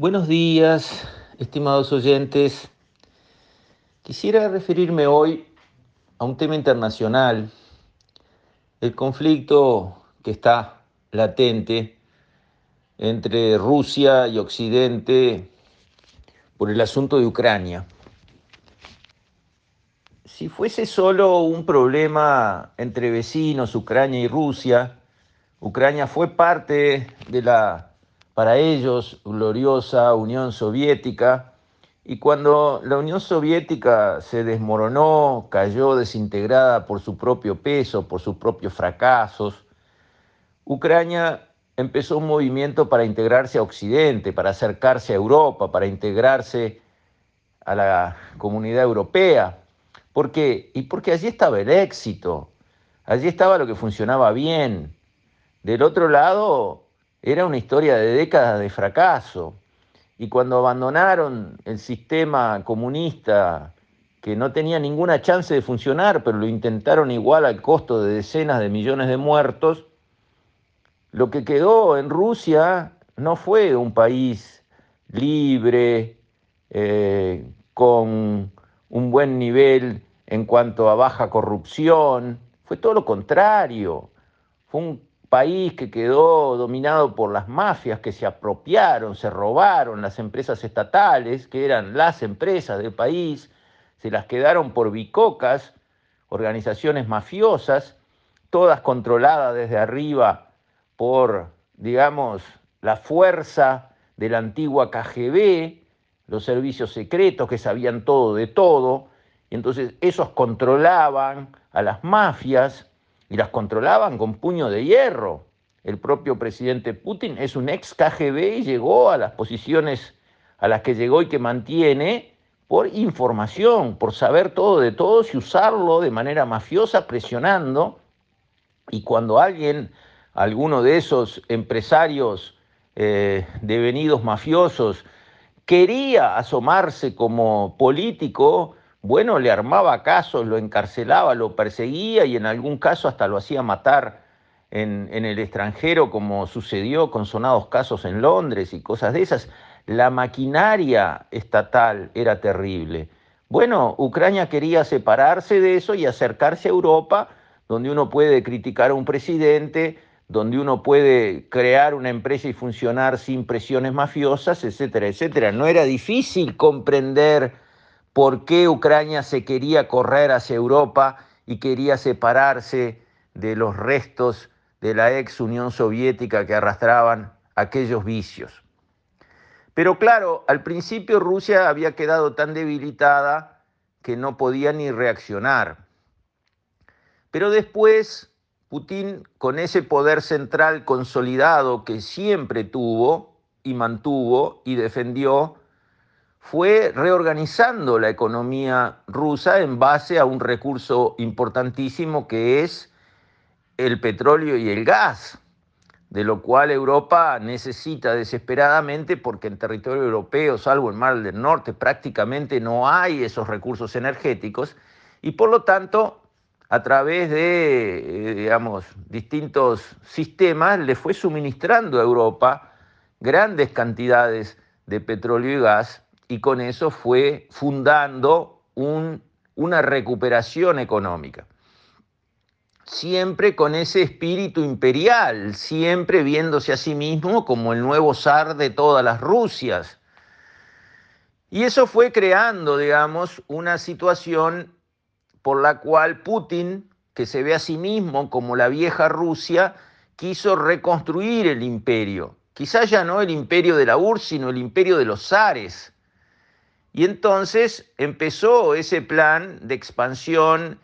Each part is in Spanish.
Buenos días, estimados oyentes. Quisiera referirme hoy a un tema internacional, el conflicto que está latente entre Rusia y Occidente por el asunto de Ucrania. Si fuese solo un problema entre vecinos, Ucrania y Rusia, Ucrania fue parte de la para ellos gloriosa Unión Soviética, y cuando la Unión Soviética se desmoronó, cayó desintegrada por su propio peso, por sus propios fracasos, Ucrania empezó un movimiento para integrarse a Occidente, para acercarse a Europa, para integrarse a la comunidad europea. ¿Por qué? Y porque allí estaba el éxito, allí estaba lo que funcionaba bien. Del otro lado, era una historia de décadas de fracaso. Y cuando abandonaron el sistema comunista, que no tenía ninguna chance de funcionar, pero lo intentaron igual al costo de decenas de millones de muertos, lo que quedó en Rusia no fue un país libre, eh, con un buen nivel en cuanto a baja corrupción, fue todo lo contrario. Fue un país que quedó dominado por las mafias que se apropiaron, se robaron las empresas estatales, que eran las empresas del país, se las quedaron por bicocas, organizaciones mafiosas, todas controladas desde arriba por, digamos, la fuerza de la antigua KGB, los servicios secretos que sabían todo de todo, y entonces esos controlaban a las mafias, y las controlaban con puño de hierro. El propio presidente Putin es un ex KGB y llegó a las posiciones a las que llegó y que mantiene por información, por saber todo de todos y usarlo de manera mafiosa, presionando. Y cuando alguien, alguno de esos empresarios eh, devenidos mafiosos, quería asomarse como político, bueno, le armaba casos, lo encarcelaba, lo perseguía y en algún caso hasta lo hacía matar en, el extranjero, como sucedió con sonados casos en Londres y cosas de esas. La maquinaria estatal era terrible. Bueno, Ucrania quería separarse de eso y acercarse a Europa, donde uno puede criticar a un presidente, donde uno puede crear una empresa y funcionar sin presiones mafiosas, etcétera, etcétera. No era difícil comprender por qué Ucrania se quería correr hacia Europa y quería separarse de los restos de la ex Unión Soviética que arrastraban aquellos vicios. Pero claro, al principio Rusia había quedado tan debilitada que no podía ni reaccionar. Pero después Putin, con ese poder central consolidado que siempre tuvo y mantuvo y defendió, fue reorganizando la economía rusa en base a un recurso importantísimo que es el petróleo y el gas, de lo cual Europa necesita desesperadamente porque en territorio europeo, salvo el Mar del Norte, prácticamente no hay esos recursos energéticos y por lo tanto a través de, eh, digamos, distintos sistemas le fue suministrando a Europa grandes cantidades de petróleo y gas y con eso fue fundando una recuperación económica. Siempre con ese espíritu imperial, siempre viéndose a sí mismo como el nuevo zar de todas las Rusias. Y eso fue creando, digamos, una situación por la cual Putin, que se ve a sí mismo como la vieja Rusia, quiso reconstruir el imperio. Quizás ya no el imperio de la URSS, sino el imperio de los zares y entonces empezó ese plan de expansión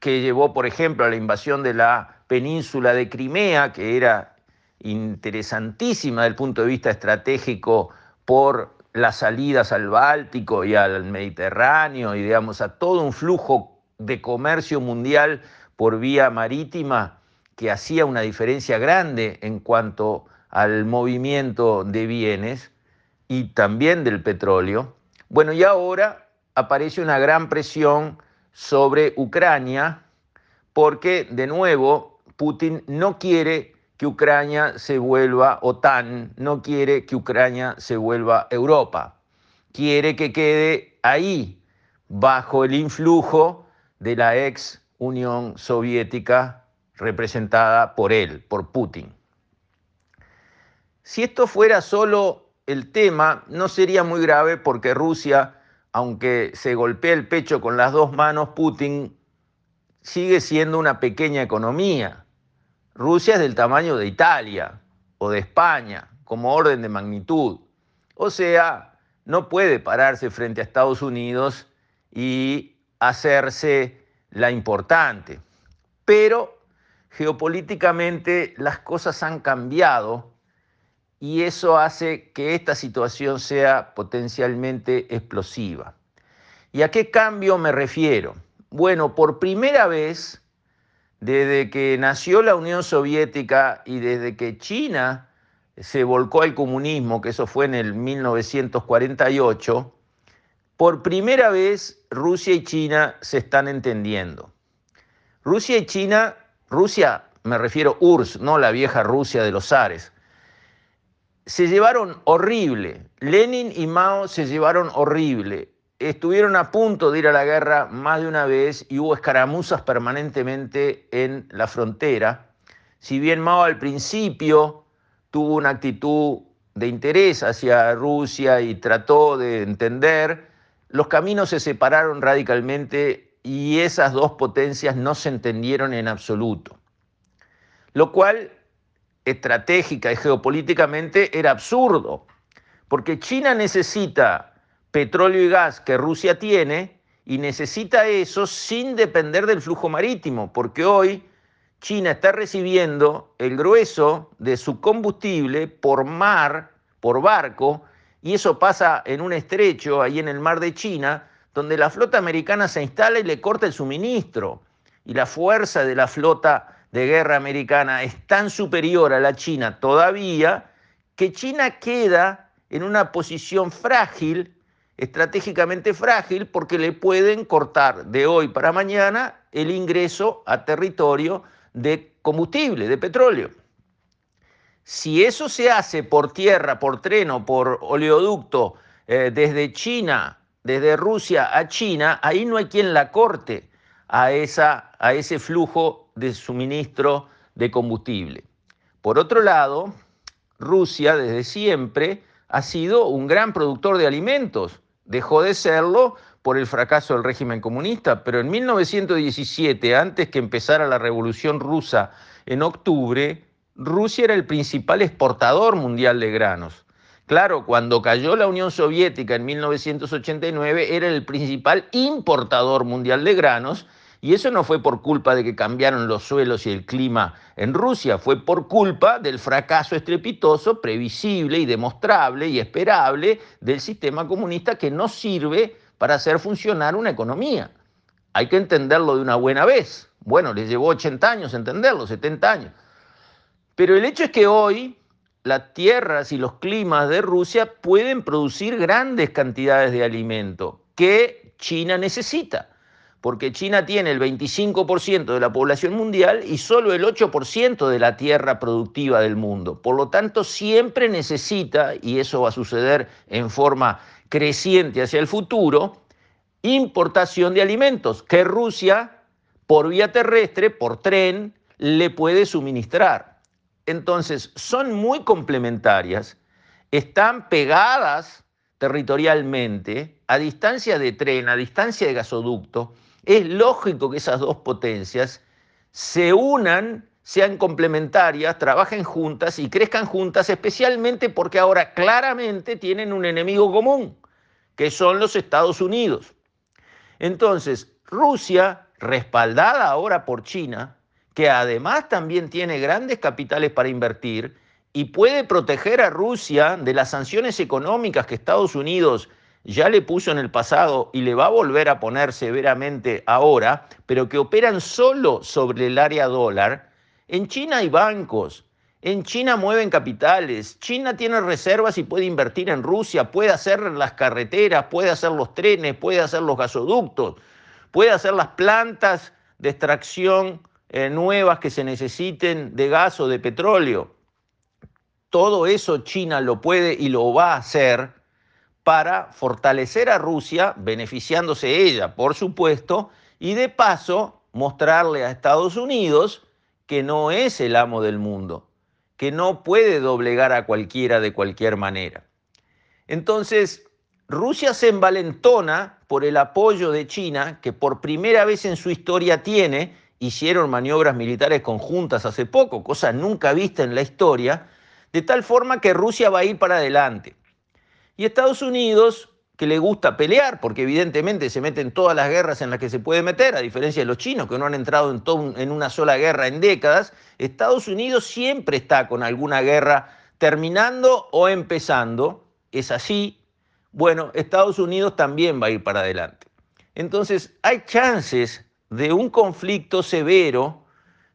que llevó, por ejemplo, a la invasión de la península de Crimea, que era interesantísima desde el punto de vista estratégico por las salidas al Báltico y al Mediterráneo y digamos a todo un flujo de comercio mundial por vía marítima que hacía una diferencia grande en cuanto al movimiento de bienes y también del petróleo. Bueno, y ahora aparece una gran presión sobre Ucrania porque, de nuevo, Putin no quiere que Ucrania se vuelva OTAN, no quiere que Ucrania se vuelva Europa, quiere que quede ahí, bajo el influjo de la ex Unión Soviética representada por él, por Putin. Si esto fuera solo el tema, no sería muy grave porque Rusia, aunque se golpea el pecho con las dos manos, Putin sigue siendo una pequeña economía. Rusia es del tamaño de Italia o de España, como orden de magnitud. O sea, no puede pararse frente a Estados Unidos y hacerse la importante. Pero geopolíticamente las cosas han cambiado y eso hace que esta situación sea potencialmente explosiva. ¿Y a qué cambio me refiero? Bueno, por primera vez, desde que nació la Unión Soviética y desde que China se volcó al comunismo, que eso fue en el 1948, por primera vez Rusia y China se están entendiendo. Rusia y China, Rusia me refiero URSS, no la vieja Rusia de los zares, se llevaron horrible. Lenin y Mao se llevaron horrible. Estuvieron a punto de ir a la guerra más de una vez y hubo escaramuzas permanentemente en la frontera. Si bien Mao al principio tuvo una actitud de interés hacia Rusia y trató de entender, los caminos se separaron radicalmente y esas dos potencias no se entendieron en absoluto. Lo cual estratégica y geopolíticamente era absurdo, porque China necesita petróleo y gas que Rusia tiene y necesita eso sin depender del flujo marítimo, porque hoy China está recibiendo el grueso de su combustible por mar, por barco, y eso pasa en un estrecho ahí en el mar de China, donde la flota americana se instala y le corta el suministro. Y la fuerza de la flota de guerra americana es tan superior a la China todavía que China queda en una posición frágil, estratégicamente frágil, porque le pueden cortar de hoy para mañana el ingreso a territorio de combustible, de petróleo. Si eso se hace por tierra, por tren o por oleoducto eh, desde China, desde Rusia a China, ahí no hay quien la corte a, esa, a ese flujo de suministro de combustible. Por otro lado, Rusia desde siempre ha sido un gran productor de alimentos. Dejó de serlo por el fracaso del régimen comunista, pero en 1917, antes que empezara la Revolución Rusa en octubre, Rusia era el principal exportador mundial de granos. Claro, cuando cayó la Unión Soviética en 1989, era el principal importador mundial de granos y eso no fue por culpa de que cambiaron los suelos y el clima en Rusia, fue por culpa del fracaso estrepitoso, previsible y demostrable y esperable del sistema comunista que no sirve para hacer funcionar una economía. Hay que entenderlo de una buena vez. Bueno, les llevó 80 años entenderlo, 70 años. Pero el hecho es que hoy las tierras y los climas de Rusia pueden producir grandes cantidades de alimento que China necesita porque China tiene el 25% de la población mundial y solo el 8% de la tierra productiva del mundo. Por lo tanto, siempre necesita, y eso va a suceder en forma creciente hacia el futuro, importación de alimentos que Rusia, por vía terrestre, por tren, le puede suministrar. Entonces, son muy complementarias, están pegadas territorialmente, a distancia de tren, a distancia de gasoducto, es lógico que esas dos potencias se unan, sean complementarias, trabajen juntas y crezcan juntas, especialmente porque ahora claramente tienen un enemigo común, que son los Estados Unidos. Entonces, Rusia, respaldada ahora por China, que además también tiene grandes capitales para invertir y puede proteger a Rusia de las sanciones económicas que Estados Unidos ya le puso en el pasado y le va a volver a poner severamente ahora, pero que operan solo sobre el área dólar, en China hay bancos, en China mueven capitales, China tiene reservas y puede invertir en Rusia, puede hacer las carreteras, puede hacer los trenes, puede hacer los gasoductos, puede hacer las plantas de extracción eh, nuevas que se necesiten de gas o de petróleo. Todo eso China lo puede y lo va a hacer para fortalecer a Rusia, beneficiándose ella, por supuesto, y de paso mostrarle a Estados Unidos que no es el amo del mundo, que no puede doblegar a cualquiera de cualquier manera. Entonces, Rusia se envalentona por el apoyo de China, que por primera vez en su historia tiene, hicieron maniobras militares conjuntas hace poco, cosa nunca vista en la historia, de tal forma que Rusia va a ir para adelante. Y Estados Unidos, que le gusta pelear, porque evidentemente se mete en todas las guerras en las que se puede meter, a diferencia de los chinos que no han entrado en, en una sola guerra en décadas, Estados Unidos siempre está con alguna guerra terminando o empezando, es así, bueno, Estados Unidos también va a ir para adelante. Entonces, hay chances de un conflicto severo,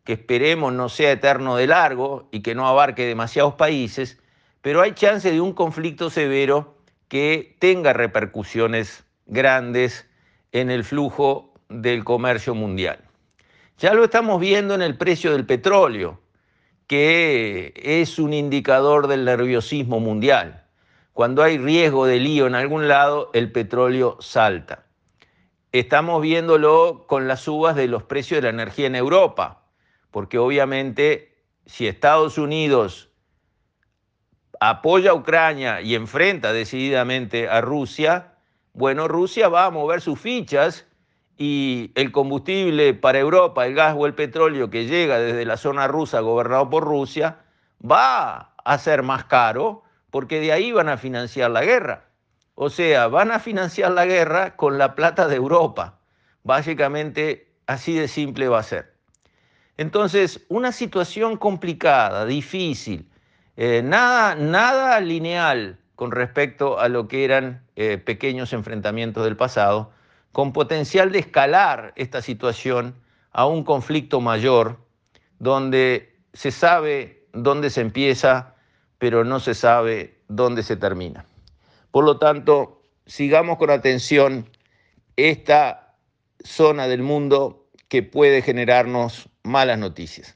que esperemos no sea eterno de largo y que no abarque demasiados países, pero hay chance de un conflicto severo que tenga repercusiones grandes en el flujo del comercio mundial. Ya lo estamos viendo en el precio del petróleo, que es un indicador del nerviosismo mundial. Cuando hay riesgo de lío en algún lado, el petróleo salta. Estamos viéndolo con las subas de los precios de la energía en Europa, porque obviamente si Estados Unidos apoya a Ucrania y enfrenta decididamente a Rusia, bueno, Rusia va a mover sus fichas y el combustible para Europa, el gas o el petróleo que llega desde la zona rusa gobernado por Rusia, va a ser más caro porque de ahí van a financiar la guerra. O sea, van a financiar la guerra con la plata de Europa. Básicamente, así de simple va a ser. Entonces, una situación complicada, difícil, eh, nada, nada lineal con respecto a lo que eran eh, pequeños enfrentamientos del pasado, con potencial de escalar esta situación a un conflicto mayor, donde se sabe dónde se empieza, pero no se sabe dónde se termina. Por lo tanto, sigamos con atención esta zona del mundo que puede generarnos malas noticias.